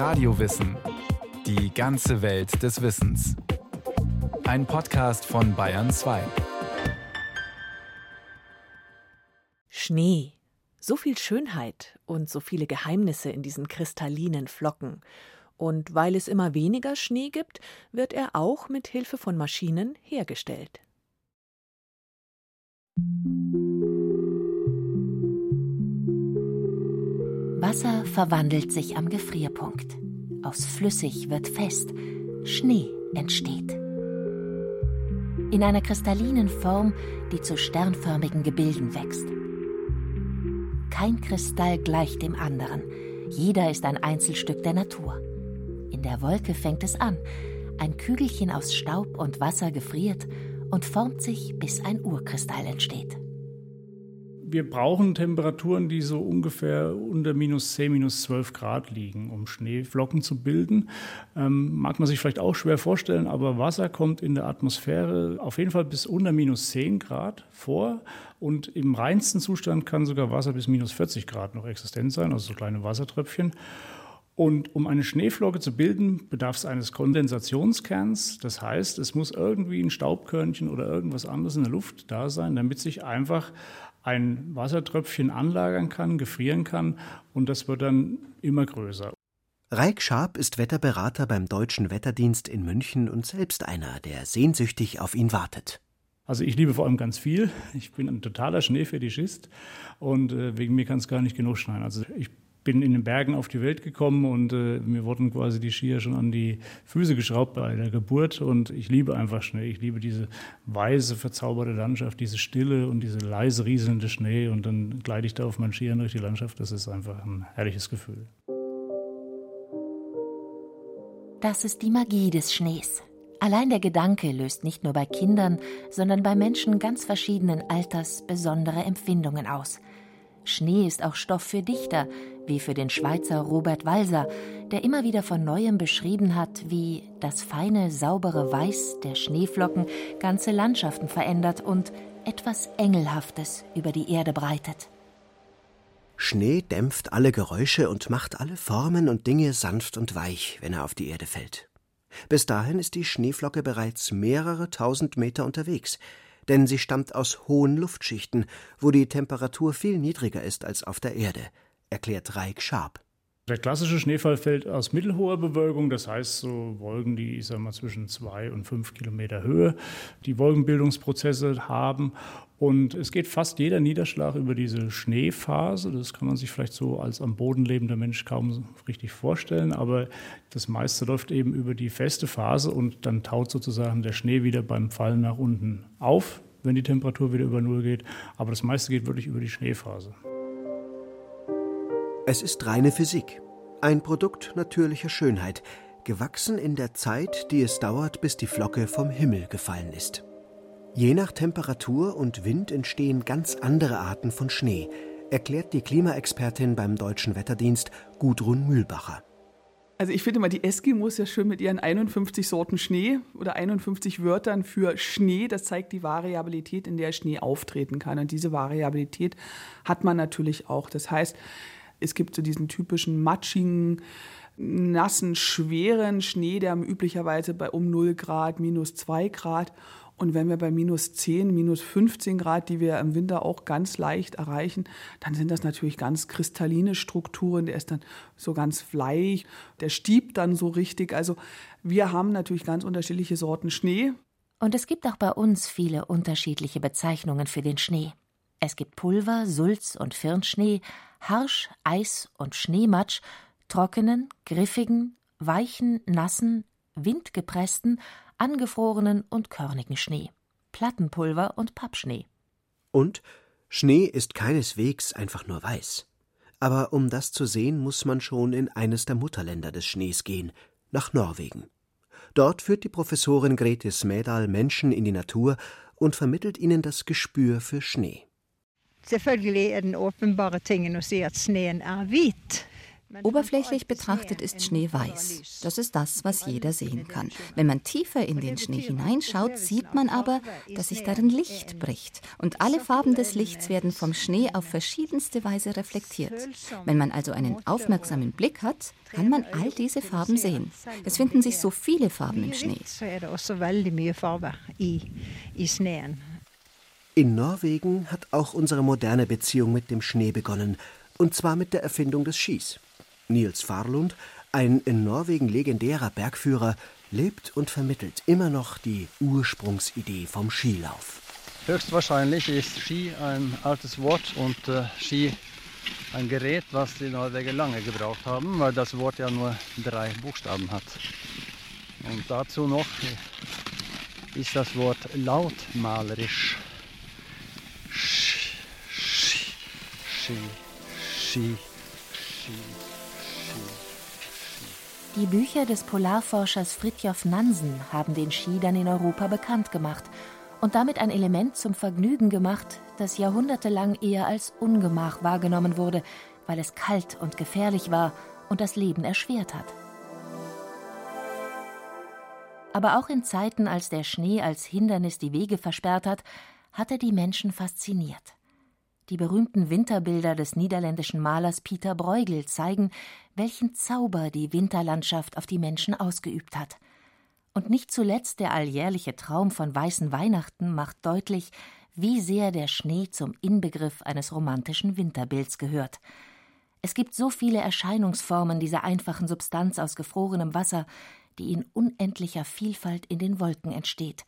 Radiowissen. Die ganze Welt des Wissens. Ein Podcast von Bayern 2. Schnee. So viel Schönheit und so viele Geheimnisse in diesen kristallinen Flocken. Und weil es immer weniger Schnee gibt, wird er auch mit Hilfe von Maschinen hergestellt. Wasser verwandelt sich am Gefrierpunkt. Aus flüssig wird fest. Schnee entsteht. In einer kristallinen Form, die zu sternförmigen Gebilden wächst. Kein Kristall gleicht dem anderen. Jeder ist ein Einzelstück der Natur. In der Wolke fängt es an. Ein Kügelchen aus Staub und Wasser gefriert und formt sich, bis ein Urkristall entsteht wir brauchen Temperaturen, die so ungefähr unter minus 10, minus 12 Grad liegen, um Schneeflocken zu bilden. Ähm, mag man sich vielleicht auch schwer vorstellen, aber Wasser kommt in der Atmosphäre auf jeden Fall bis unter minus 10 Grad vor. Und im reinsten Zustand kann sogar Wasser bis minus 40 Grad noch existent sein, also so kleine Wassertröpfchen. Und um eine Schneeflocke zu bilden, bedarf es eines Kondensationskerns. Das heißt, es muss irgendwie ein Staubkörnchen oder irgendwas anderes in der Luft da sein, damit sich einfach ein Wassertröpfchen anlagern kann, gefrieren kann und das wird dann immer größer. Reik Scharp ist Wetterberater beim Deutschen Wetterdienst in München und selbst einer, der sehnsüchtig auf ihn wartet. Also ich liebe vor allem ganz viel. Ich bin ein totaler Schneefetischist und äh, wegen mir kann es gar nicht genug schneien. Also ich bin in den Bergen auf die Welt gekommen und äh, mir wurden quasi die Skier schon an die Füße geschraubt bei der Geburt und ich liebe einfach Schnee. Ich liebe diese weiße, verzauberte Landschaft, diese Stille und diese leise rieselnde Schnee und dann gleite ich da auf meinen Skiern durch die Landschaft. Das ist einfach ein herrliches Gefühl. Das ist die Magie des Schnees. Allein der Gedanke löst nicht nur bei Kindern, sondern bei Menschen ganz verschiedenen Alters besondere Empfindungen aus. Schnee ist auch Stoff für Dichter, wie für den Schweizer Robert Walser, der immer wieder von neuem beschrieben hat, wie das feine, saubere Weiß der Schneeflocken ganze Landschaften verändert und etwas Engelhaftes über die Erde breitet. Schnee dämpft alle Geräusche und macht alle Formen und Dinge sanft und weich, wenn er auf die Erde fällt. Bis dahin ist die Schneeflocke bereits mehrere tausend Meter unterwegs, denn sie stammt aus hohen Luftschichten, wo die Temperatur viel niedriger ist als auf der Erde, erklärt Reik Scharp. Der klassische Schneefall fällt aus mittelhoher Bewölkung, das heißt so Wolken, die ich sag mal, zwischen zwei und fünf Kilometer Höhe die Wolkenbildungsprozesse haben. Und es geht fast jeder Niederschlag über diese Schneephase. Das kann man sich vielleicht so als am Boden lebender Mensch kaum richtig vorstellen. Aber das meiste läuft eben über die feste Phase und dann taut sozusagen der Schnee wieder beim Fallen nach unten auf, wenn die Temperatur wieder über Null geht. Aber das meiste geht wirklich über die Schneephase. Es ist reine Physik, ein Produkt natürlicher Schönheit, gewachsen in der Zeit, die es dauert, bis die Flocke vom Himmel gefallen ist. Je nach Temperatur und Wind entstehen ganz andere Arten von Schnee, erklärt die Klimaexpertin beim Deutschen Wetterdienst Gudrun Mühlbacher. Also ich finde mal die Eskimos ja schön mit ihren 51 Sorten Schnee oder 51 Wörtern für Schnee. Das zeigt die Variabilität, in der Schnee auftreten kann. Und diese Variabilität hat man natürlich auch. Das heißt, es gibt so diesen typischen matschigen, nassen, schweren Schnee, der üblicherweise bei um 0 Grad, minus 2 Grad und wenn wir bei minus 10, minus 15 Grad, die wir im Winter auch ganz leicht erreichen, dann sind das natürlich ganz kristalline Strukturen. Der ist dann so ganz weich, der stiebt dann so richtig. Also wir haben natürlich ganz unterschiedliche Sorten Schnee. Und es gibt auch bei uns viele unterschiedliche Bezeichnungen für den Schnee. Es gibt Pulver, Sulz und Firnschnee, Harsch, Eis und Schneematsch, trockenen, griffigen, weichen, nassen, windgepressten, angefrorenen und körnigen Schnee, Plattenpulver und Pappschnee. Und Schnee ist keineswegs einfach nur weiß. Aber um das zu sehen, muss man schon in eines der Mutterländer des Schnees gehen, nach Norwegen. Dort führt die Professorin Grete Smedal Menschen in die Natur und vermittelt ihnen das Gespür für Schnee. Selvfølgelig er den åpenbare tingen å si at sneen er hvit. Oberflächlich betrachtet ist Schnee weiß. Das ist das, was jeder sehen kann. Wenn man tiefer in den Schnee hineinschaut, sieht man aber, dass sich darin Licht bricht. Und alle Farben des Lichts werden vom Schnee auf verschiedenste Weise reflektiert. Wenn man also einen aufmerksamen Blick hat, kann man all diese Farben sehen. Es finden sich so viele Farben im Schnee. In Norwegen hat auch unsere moderne Beziehung mit dem Schnee begonnen, und zwar mit der Erfindung des Skis. Nils Farlund, ein in Norwegen legendärer Bergführer, lebt und vermittelt immer noch die Ursprungsidee vom Skilauf. Höchstwahrscheinlich ist Ski ein altes Wort und äh, Ski ein Gerät, was die Norweger lange gebraucht haben, weil das Wort ja nur drei Buchstaben hat. Und dazu noch ist das Wort lautmalerisch. Die Bücher des Polarforschers Fridtjof Nansen haben den Ski dann in Europa bekannt gemacht und damit ein Element zum Vergnügen gemacht, das jahrhundertelang eher als Ungemach wahrgenommen wurde, weil es kalt und gefährlich war und das Leben erschwert hat. Aber auch in Zeiten, als der Schnee als Hindernis die Wege versperrt hat, hat er die Menschen fasziniert. Die berühmten Winterbilder des niederländischen Malers Pieter Bruegel zeigen, welchen Zauber die Winterlandschaft auf die Menschen ausgeübt hat. Und nicht zuletzt der alljährliche Traum von weißen Weihnachten macht deutlich, wie sehr der Schnee zum Inbegriff eines romantischen Winterbilds gehört. Es gibt so viele Erscheinungsformen dieser einfachen Substanz aus gefrorenem Wasser, die in unendlicher Vielfalt in den Wolken entsteht.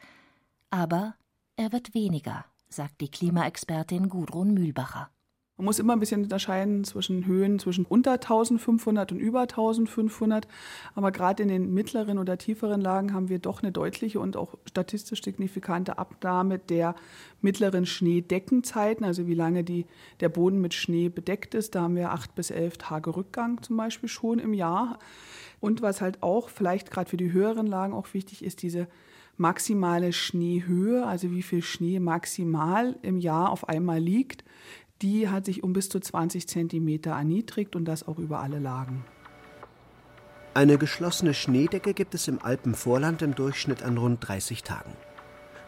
Aber er wird weniger, sagt die Klimaexpertin Gudrun Mühlbacher. Man muss immer ein bisschen unterscheiden zwischen Höhen zwischen unter 1500 und über 1500. Aber gerade in den mittleren oder tieferen Lagen haben wir doch eine deutliche und auch statistisch signifikante Abnahme der mittleren Schneedeckenzeiten, also wie lange die, der Boden mit Schnee bedeckt ist. Da haben wir acht bis elf Tage Rückgang zum Beispiel schon im Jahr. Und was halt auch vielleicht gerade für die höheren Lagen auch wichtig ist, diese maximale Schneehöhe, also wie viel Schnee maximal im Jahr auf einmal liegt, die hat sich um bis zu 20 Zentimeter erniedrigt und das auch über alle Lagen. Eine geschlossene Schneedecke gibt es im Alpenvorland im Durchschnitt an rund 30 Tagen.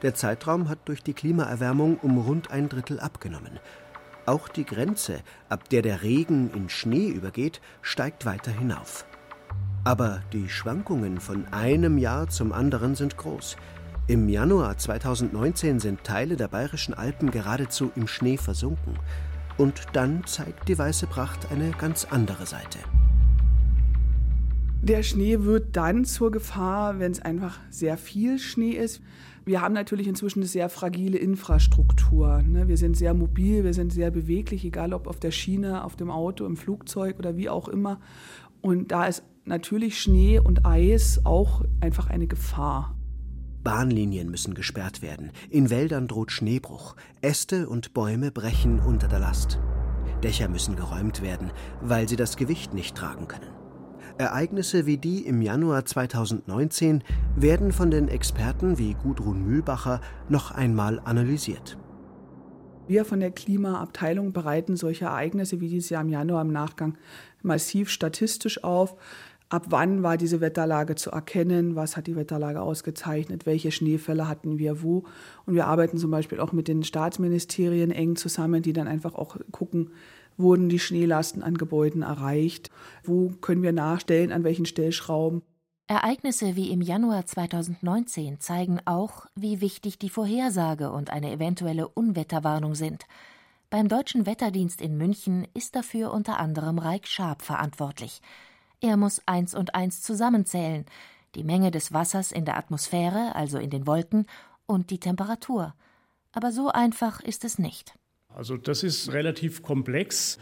Der Zeitraum hat durch die Klimaerwärmung um rund ein Drittel abgenommen. Auch die Grenze, ab der der Regen in Schnee übergeht, steigt weiter hinauf. Aber die Schwankungen von einem Jahr zum anderen sind groß. Im Januar 2019 sind Teile der bayerischen Alpen geradezu im Schnee versunken. Und dann zeigt die weiße Pracht eine ganz andere Seite. Der Schnee wird dann zur Gefahr, wenn es einfach sehr viel Schnee ist. Wir haben natürlich inzwischen eine sehr fragile Infrastruktur. Ne? Wir sind sehr mobil, wir sind sehr beweglich, egal ob auf der Schiene, auf dem Auto, im Flugzeug oder wie auch immer. Und da ist natürlich Schnee und Eis auch einfach eine Gefahr. Bahnlinien müssen gesperrt werden, in Wäldern droht Schneebruch, Äste und Bäume brechen unter der Last. Dächer müssen geräumt werden, weil sie das Gewicht nicht tragen können. Ereignisse wie die im Januar 2019 werden von den Experten wie Gudrun Mühlbacher noch einmal analysiert. Wir von der Klimaabteilung bereiten solche Ereignisse wie dieses Jahr im Januar im Nachgang massiv statistisch auf ab wann war diese Wetterlage zu erkennen, was hat die Wetterlage ausgezeichnet, welche Schneefälle hatten wir wo. Und wir arbeiten zum Beispiel auch mit den Staatsministerien eng zusammen, die dann einfach auch gucken, wurden die Schneelasten an Gebäuden erreicht, wo können wir nachstellen, an welchen Stellschrauben. Ereignisse wie im Januar 2019 zeigen auch, wie wichtig die Vorhersage und eine eventuelle Unwetterwarnung sind. Beim Deutschen Wetterdienst in München ist dafür unter anderem Reik Schaab verantwortlich. Er muss eins und eins zusammenzählen, die Menge des Wassers in der Atmosphäre, also in den Wolken, und die Temperatur. Aber so einfach ist es nicht. Also das ist relativ komplex.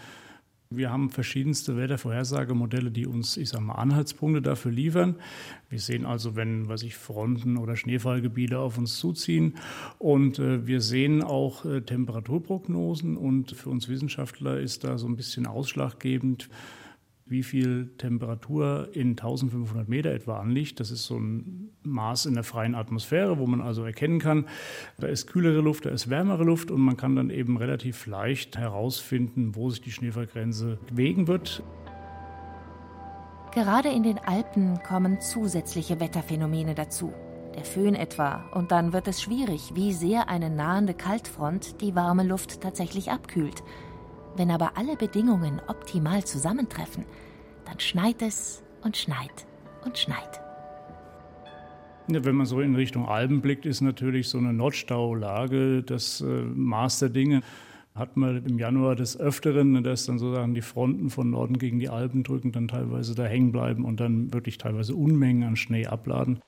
Wir haben verschiedenste Wettervorhersagemodelle, die uns, ich sage mal, Anhaltspunkte dafür liefern. Wir sehen also, wenn, was ich Fronten oder Schneefallgebiete auf uns zuziehen. Und äh, wir sehen auch äh, Temperaturprognosen. Und für uns Wissenschaftler ist da so ein bisschen ausschlaggebend, wie viel Temperatur in 1500 Meter etwa anliegt. Das ist so ein Maß in der freien Atmosphäre, wo man also erkennen kann, da ist kühlere Luft, da ist wärmere Luft und man kann dann eben relativ leicht herausfinden, wo sich die Schneefallgrenze bewegen wird. Gerade in den Alpen kommen zusätzliche Wetterphänomene dazu. Der Föhn etwa, und dann wird es schwierig, wie sehr eine nahende Kaltfront die warme Luft tatsächlich abkühlt. Wenn aber alle Bedingungen optimal zusammentreffen, dann schneit es und schneit und schneit. Ja, wenn man so in Richtung Alpen blickt, ist natürlich so eine Notstaulage das äh, Maß der Dinge hat man im Januar des Öfteren, ne, dass dann sozusagen die Fronten von Norden gegen die Alpen drücken, dann teilweise da hängen bleiben und dann wirklich teilweise Unmengen an Schnee abladen.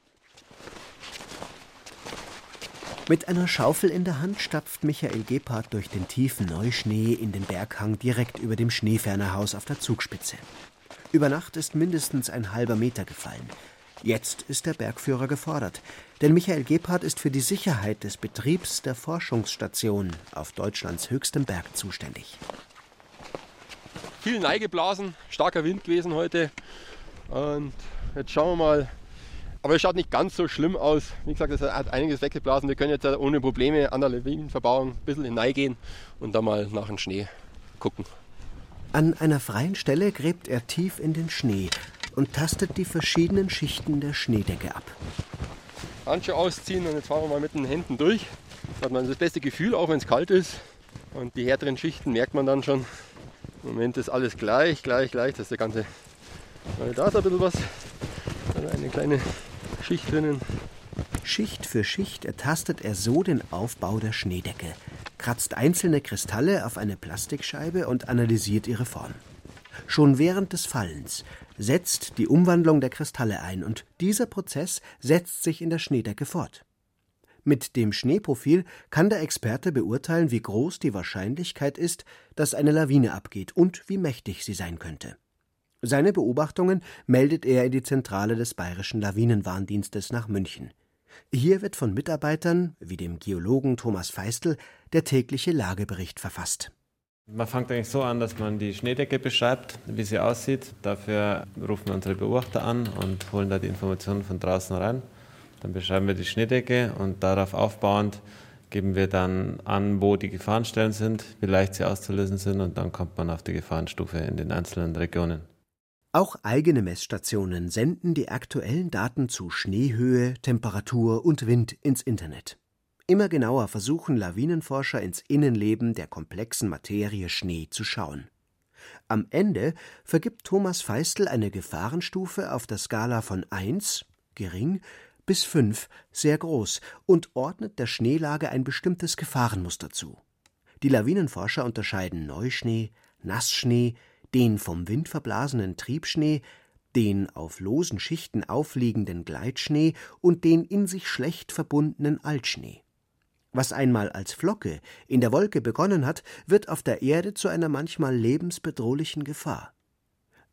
Mit einer Schaufel in der Hand stapft Michael Gebhardt durch den tiefen Neuschnee in den Berghang direkt über dem Schneefernerhaus auf der Zugspitze. Über Nacht ist mindestens ein halber Meter gefallen. Jetzt ist der Bergführer gefordert, denn Michael Gebhardt ist für die Sicherheit des Betriebs der Forschungsstation auf Deutschlands höchstem Berg zuständig. Viel Neigeblasen, starker Wind gewesen heute. Und jetzt schauen wir mal. Aber es schaut nicht ganz so schlimm aus. Wie gesagt, es hat einiges weggeblasen. Wir können jetzt ohne Probleme an der Lawinenverbauung ein bisschen in Nei gehen und da mal nach dem Schnee gucken. An einer freien Stelle gräbt er tief in den Schnee und tastet die verschiedenen Schichten der Schneedecke ab. Handschuhe ausziehen und jetzt fahren wir mal mit den Händen durch. Da hat man das beste Gefühl, auch wenn es kalt ist. Und die härteren Schichten merkt man dann schon. Im Moment ist alles gleich, gleich, gleich. Das ist der ganze. Da ist ein bisschen was. Da eine kleine Schicht drinnen. Schicht für Schicht ertastet er so den Aufbau der Schneedecke, kratzt einzelne Kristalle auf eine Plastikscheibe und analysiert ihre Form. Schon während des Fallens setzt die Umwandlung der Kristalle ein und dieser Prozess setzt sich in der Schneedecke fort. Mit dem Schneeprofil kann der Experte beurteilen, wie groß die Wahrscheinlichkeit ist, dass eine Lawine abgeht und wie mächtig sie sein könnte. Seine Beobachtungen meldet er in die Zentrale des Bayerischen Lawinenwarndienstes nach München. Hier wird von Mitarbeitern wie dem Geologen Thomas Feistel der tägliche Lagebericht verfasst. Man fängt eigentlich so an, dass man die Schneedecke beschreibt, wie sie aussieht. Dafür rufen wir unsere Beobachter an und holen da die Informationen von draußen rein. Dann beschreiben wir die Schneedecke und darauf aufbauend geben wir dann an, wo die Gefahrenstellen sind, wie leicht sie auszulösen sind und dann kommt man auf die Gefahrenstufe in den einzelnen Regionen. Auch eigene Messstationen senden die aktuellen Daten zu Schneehöhe, Temperatur und Wind ins Internet. Immer genauer versuchen Lawinenforscher ins Innenleben der komplexen Materie Schnee zu schauen. Am Ende vergibt Thomas Feistel eine Gefahrenstufe auf der Skala von 1 gering bis 5 sehr groß und ordnet der Schneelage ein bestimmtes Gefahrenmuster zu. Die Lawinenforscher unterscheiden Neuschnee, Nassschnee, den vom Wind verblasenen Triebschnee, den auf losen Schichten aufliegenden Gleitschnee und den in sich schlecht verbundenen Altschnee. Was einmal als Flocke in der Wolke begonnen hat, wird auf der Erde zu einer manchmal lebensbedrohlichen Gefahr.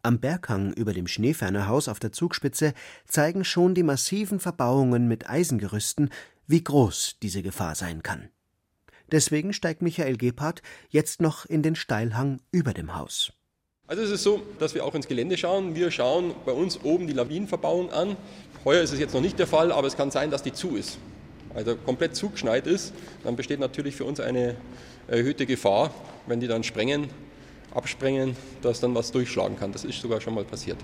Am Berghang über dem Schneefernerhaus auf der Zugspitze zeigen schon die massiven Verbauungen mit Eisengerüsten, wie groß diese Gefahr sein kann. Deswegen steigt Michael Gebhardt jetzt noch in den Steilhang über dem Haus. Also es ist so, dass wir auch ins Gelände schauen. Wir schauen bei uns oben die Lawinenverbauung an. Heuer ist es jetzt noch nicht der Fall, aber es kann sein, dass die zu ist also komplett zugeschneit ist, dann besteht natürlich für uns eine erhöhte Gefahr, wenn die dann sprengen, absprengen, dass dann was durchschlagen kann. Das ist sogar schon mal passiert.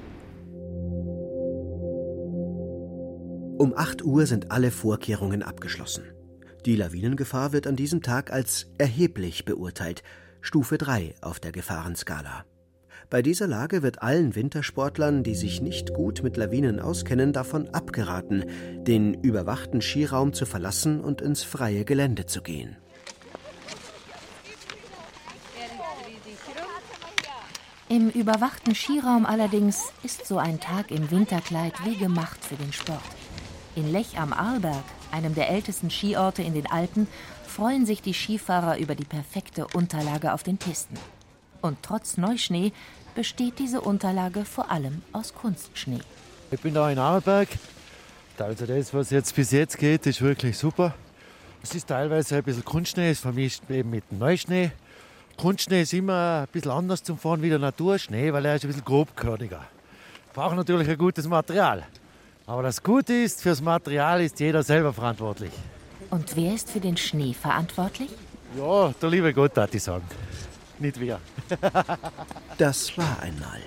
Um 8 Uhr sind alle Vorkehrungen abgeschlossen. Die Lawinengefahr wird an diesem Tag als erheblich beurteilt, Stufe 3 auf der Gefahrenskala. Bei dieser Lage wird allen Wintersportlern, die sich nicht gut mit Lawinen auskennen, davon abgeraten, den überwachten Skiraum zu verlassen und ins freie Gelände zu gehen. Im überwachten Skiraum allerdings ist so ein Tag im Winterkleid wie gemacht für den Sport. In Lech am Arlberg, einem der ältesten Skiorte in den Alpen, freuen sich die Skifahrer über die perfekte Unterlage auf den Pisten. Und trotz Neuschnee besteht diese Unterlage vor allem aus Kunstschnee. Ich bin da in Arlberg. Also das, was jetzt bis jetzt geht, ist wirklich super. Es ist teilweise ein bisschen Kunstschnee, es vermischt eben mit Neuschnee. Kunstschnee ist immer ein bisschen anders zum Fahren wie der Naturschnee, weil er ist ein bisschen grobkörniger. Braucht natürlich ein gutes Material. Aber das Gute ist, fürs Material ist jeder selber verantwortlich. Und wer ist für den Schnee verantwortlich? Ja, der liebe Gott, hat ich sagen nicht wir. das war einmal.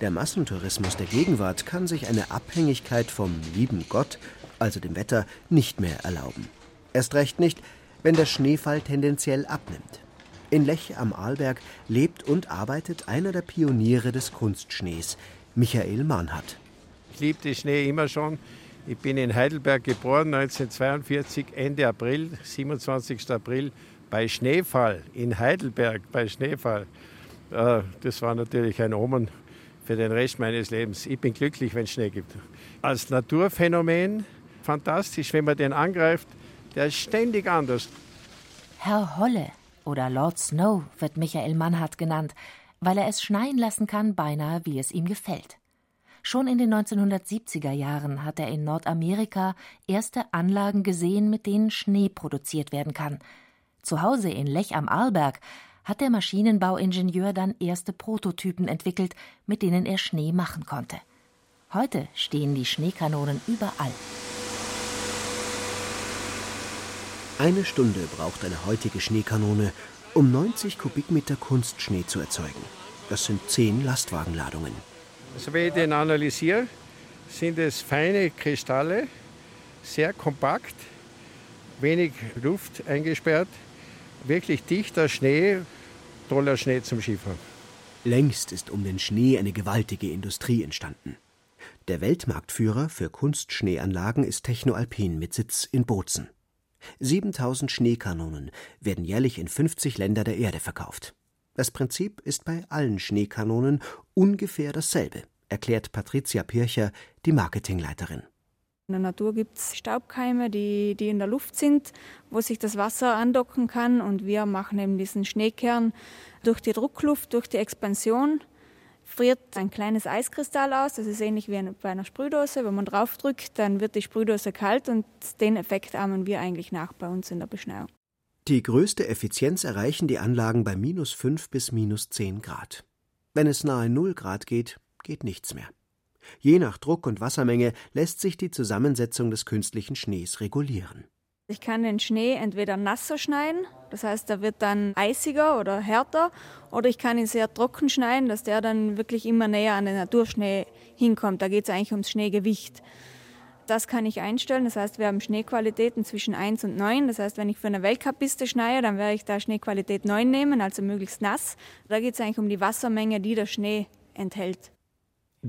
Der Massentourismus der Gegenwart kann sich eine Abhängigkeit vom lieben Gott, also dem Wetter, nicht mehr erlauben. Erst recht nicht, wenn der Schneefall tendenziell abnimmt. In Lech am Arlberg lebt und arbeitet einer der Pioniere des Kunstschnees, Michael Mahnhardt. Ich liebe den Schnee immer schon. Ich bin in Heidelberg geboren, 1942, Ende April, 27. April, bei Schneefall in Heidelberg, bei Schneefall. Äh, das war natürlich ein Omen für den Rest meines Lebens. Ich bin glücklich, wenn es Schnee gibt. Als Naturphänomen fantastisch, wenn man den angreift. Der ist ständig anders. Herr Holle oder Lord Snow wird Michael Mannhardt genannt, weil er es schneien lassen kann, beinahe wie es ihm gefällt. Schon in den 1970er Jahren hat er in Nordamerika erste Anlagen gesehen, mit denen Schnee produziert werden kann. Zu Hause in Lech am Arlberg hat der Maschinenbauingenieur dann erste Prototypen entwickelt, mit denen er Schnee machen konnte. Heute stehen die Schneekanonen überall. Eine Stunde braucht eine heutige Schneekanone, um 90 Kubikmeter Kunstschnee zu erzeugen. Das sind zehn Lastwagenladungen. Also wenn ich den analysiere, sind es feine Kristalle, sehr kompakt, wenig Luft eingesperrt, wirklich dichter Schnee, toller Schnee zum Skifahren. Längst ist um den Schnee eine gewaltige Industrie entstanden. Der Weltmarktführer für Kunstschneeanlagen ist Technoalpin mit Sitz in Bozen. 7000 Schneekanonen werden jährlich in 50 Länder der Erde verkauft. Das Prinzip ist bei allen Schneekanonen ungefähr dasselbe, erklärt Patricia Pircher, die Marketingleiterin. In der Natur gibt es Staubkeime, die, die in der Luft sind, wo sich das Wasser andocken kann. Und wir machen eben diesen Schneekern durch die Druckluft, durch die Expansion, friert ein kleines Eiskristall aus. Das ist ähnlich wie bei einer Sprühdose. Wenn man draufdrückt, dann wird die Sprühdose kalt und den Effekt ahmen wir eigentlich nach bei uns in der Beschneiung. Die größte Effizienz erreichen die Anlagen bei minus 5 bis minus 10 Grad. Wenn es nahe 0 Grad geht, geht nichts mehr. Je nach Druck und Wassermenge lässt sich die Zusammensetzung des künstlichen Schnees regulieren. Ich kann den Schnee entweder nasser schneiden, das heißt, er wird dann eisiger oder härter, oder ich kann ihn sehr trocken schneiden, dass der dann wirklich immer näher an den Naturschnee hinkommt. Da geht es eigentlich ums Schneegewicht. Das kann ich einstellen. Das heißt, wir haben Schneequalitäten zwischen 1 und 9. Das heißt, wenn ich für eine Weltcup-Piste schneie, dann werde ich da Schneequalität 9 nehmen, also möglichst nass. Da geht es eigentlich um die Wassermenge, die der Schnee enthält.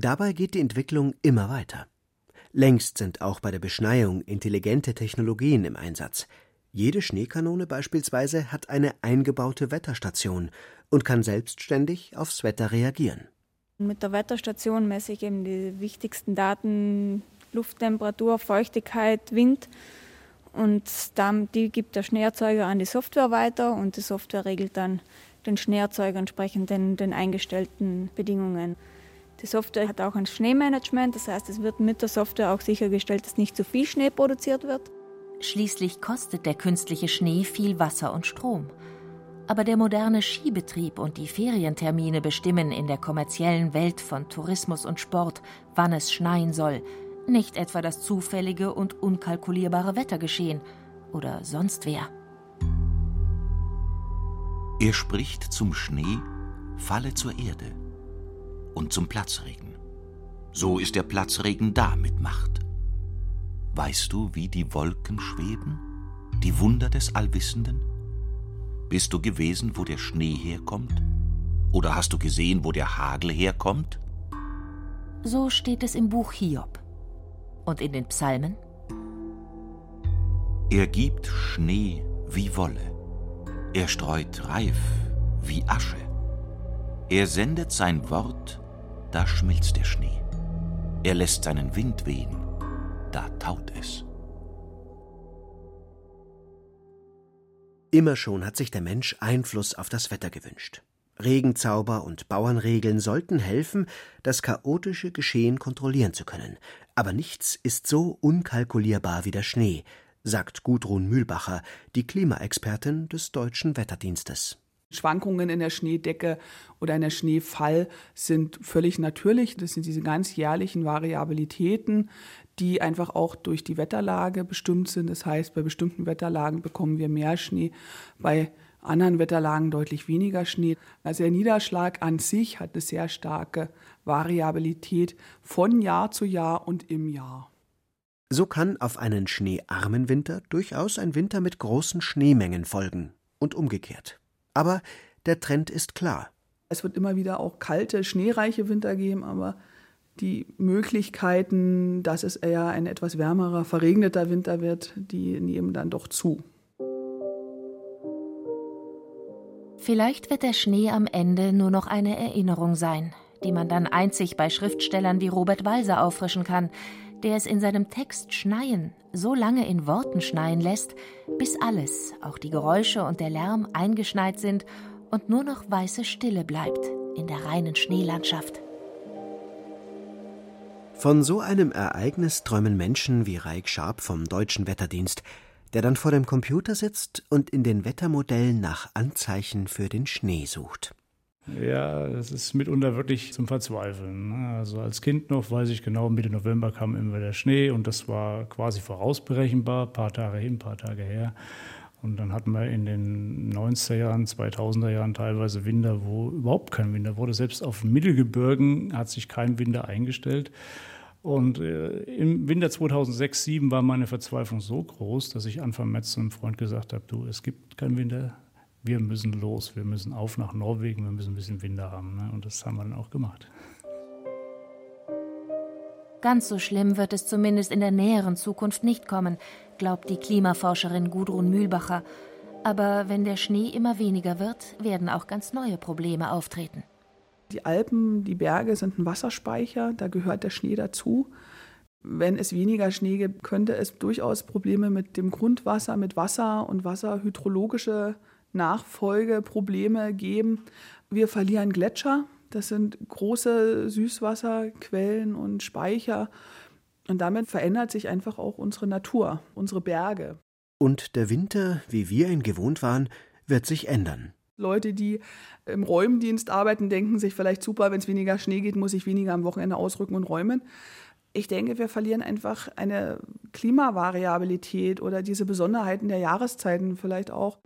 Dabei geht die Entwicklung immer weiter. Längst sind auch bei der Beschneiung intelligente Technologien im Einsatz. Jede Schneekanone beispielsweise hat eine eingebaute Wetterstation und kann selbstständig aufs Wetter reagieren. Mit der Wetterstation messe ich eben die wichtigsten Daten Lufttemperatur, Feuchtigkeit, Wind. Und dann, die gibt der Schneeerzeuger an die Software weiter und die Software regelt dann den Schneeerzeuger entsprechend den, den eingestellten Bedingungen. Die Software hat auch ein Schneemanagement, das heißt, es wird mit der Software auch sichergestellt, dass nicht zu viel Schnee produziert wird. Schließlich kostet der künstliche Schnee viel Wasser und Strom. Aber der moderne Skibetrieb und die Ferientermine bestimmen in der kommerziellen Welt von Tourismus und Sport, wann es schneien soll, nicht etwa das zufällige und unkalkulierbare Wettergeschehen oder sonst wer. Er spricht zum Schnee, falle zur Erde und zum Platzregen. So ist der Platzregen da mit Macht. Weißt du, wie die Wolken schweben? Die Wunder des Allwissenden? Bist du gewesen, wo der Schnee herkommt? Oder hast du gesehen, wo der Hagel herkommt? So steht es im Buch Hiob. Und in den Psalmen? Er gibt Schnee wie Wolle. Er streut Reif wie Asche. Er sendet sein Wort da schmilzt der Schnee. Er lässt seinen Wind wehen, da taut es. Immer schon hat sich der Mensch Einfluss auf das Wetter gewünscht. Regenzauber und Bauernregeln sollten helfen, das chaotische Geschehen kontrollieren zu können. Aber nichts ist so unkalkulierbar wie der Schnee, sagt Gudrun Mühlbacher, die Klimaexpertin des Deutschen Wetterdienstes. Schwankungen in der Schneedecke oder in der Schneefall sind völlig natürlich. Das sind diese ganz jährlichen Variabilitäten, die einfach auch durch die Wetterlage bestimmt sind. Das heißt, bei bestimmten Wetterlagen bekommen wir mehr Schnee, bei anderen Wetterlagen deutlich weniger Schnee. Also der Niederschlag an sich hat eine sehr starke Variabilität von Jahr zu Jahr und im Jahr. So kann auf einen schneearmen Winter durchaus ein Winter mit großen Schneemengen folgen und umgekehrt. Aber der Trend ist klar. Es wird immer wieder auch kalte, schneereiche Winter geben, aber die Möglichkeiten, dass es eher ein etwas wärmerer, verregneter Winter wird, die nehmen dann doch zu. Vielleicht wird der Schnee am Ende nur noch eine Erinnerung sein, die man dann einzig bei Schriftstellern wie Robert Walser auffrischen kann, der es in seinem Text Schneien so lange in Worten schneien lässt, bis alles, auch die Geräusche und der Lärm, eingeschneit sind und nur noch weiße Stille bleibt in der reinen Schneelandschaft. Von so einem Ereignis träumen Menschen wie Raik Sharp vom Deutschen Wetterdienst, der dann vor dem Computer sitzt und in den Wettermodellen nach Anzeichen für den Schnee sucht. Ja, das ist mitunter wirklich zum Verzweifeln. Ne? Also als Kind noch weiß ich genau, Mitte November kam immer der Schnee und das war quasi vorausberechenbar, paar Tage hin, paar Tage her. Und dann hatten wir in den 90er Jahren, 2000er Jahren teilweise Winter, wo überhaupt kein Winter wurde. Selbst auf Mittelgebirgen hat sich kein Winter eingestellt. Und äh, im Winter 2006, 2007 war meine Verzweiflung so groß, dass ich Anfang März zu einem Freund gesagt habe, du, es gibt keinen Winter, wir müssen los, wir müssen auf nach Norwegen, wir müssen ein bisschen Winter haben. Ne? Und das haben wir dann auch gemacht. Ganz so schlimm wird es zumindest in der näheren Zukunft nicht kommen, glaubt die Klimaforscherin Gudrun Mühlbacher. Aber wenn der Schnee immer weniger wird, werden auch ganz neue Probleme auftreten. Die Alpen, die Berge sind ein Wasserspeicher, da gehört der Schnee dazu. Wenn es weniger Schnee gibt, könnte es durchaus Probleme mit dem Grundwasser, mit Wasser und wasserhydrologische Nachfolgeprobleme geben. Wir verlieren Gletscher, das sind große Süßwasserquellen und Speicher. Und damit verändert sich einfach auch unsere Natur, unsere Berge. Und der Winter, wie wir ihn gewohnt waren, wird sich ändern. Leute, die im Räumdienst arbeiten, denken sich vielleicht super, wenn es weniger Schnee geht, muss ich weniger am Wochenende ausrücken und räumen. Ich denke, wir verlieren einfach eine Klimavariabilität oder diese Besonderheiten der Jahreszeiten vielleicht auch.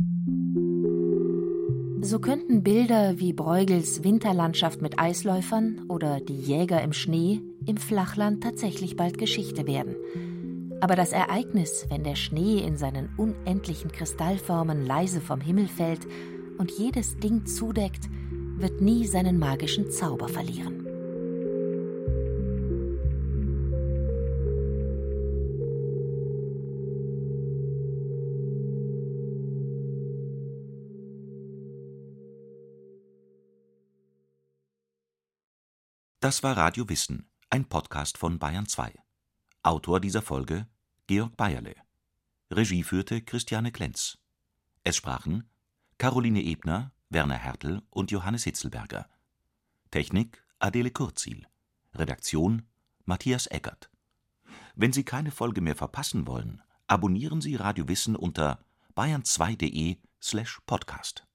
So könnten Bilder wie Bruegels Winterlandschaft mit Eisläufern oder die Jäger im Schnee im Flachland tatsächlich bald Geschichte werden. Aber das Ereignis, wenn der Schnee in seinen unendlichen Kristallformen leise vom Himmel fällt und jedes Ding zudeckt, wird nie seinen magischen Zauber verlieren. Das war Radio Wissen, ein Podcast von Bayern 2. Autor dieser Folge Georg Bayerle. Regie führte Christiane Klenz. Es sprachen Caroline Ebner, Werner Hertel und Johannes Hitzelberger. Technik Adele Kurzil. Redaktion Matthias Eckert. Wenn Sie keine Folge mehr verpassen wollen, abonnieren Sie Radio Wissen unter bayern2.de slash podcast.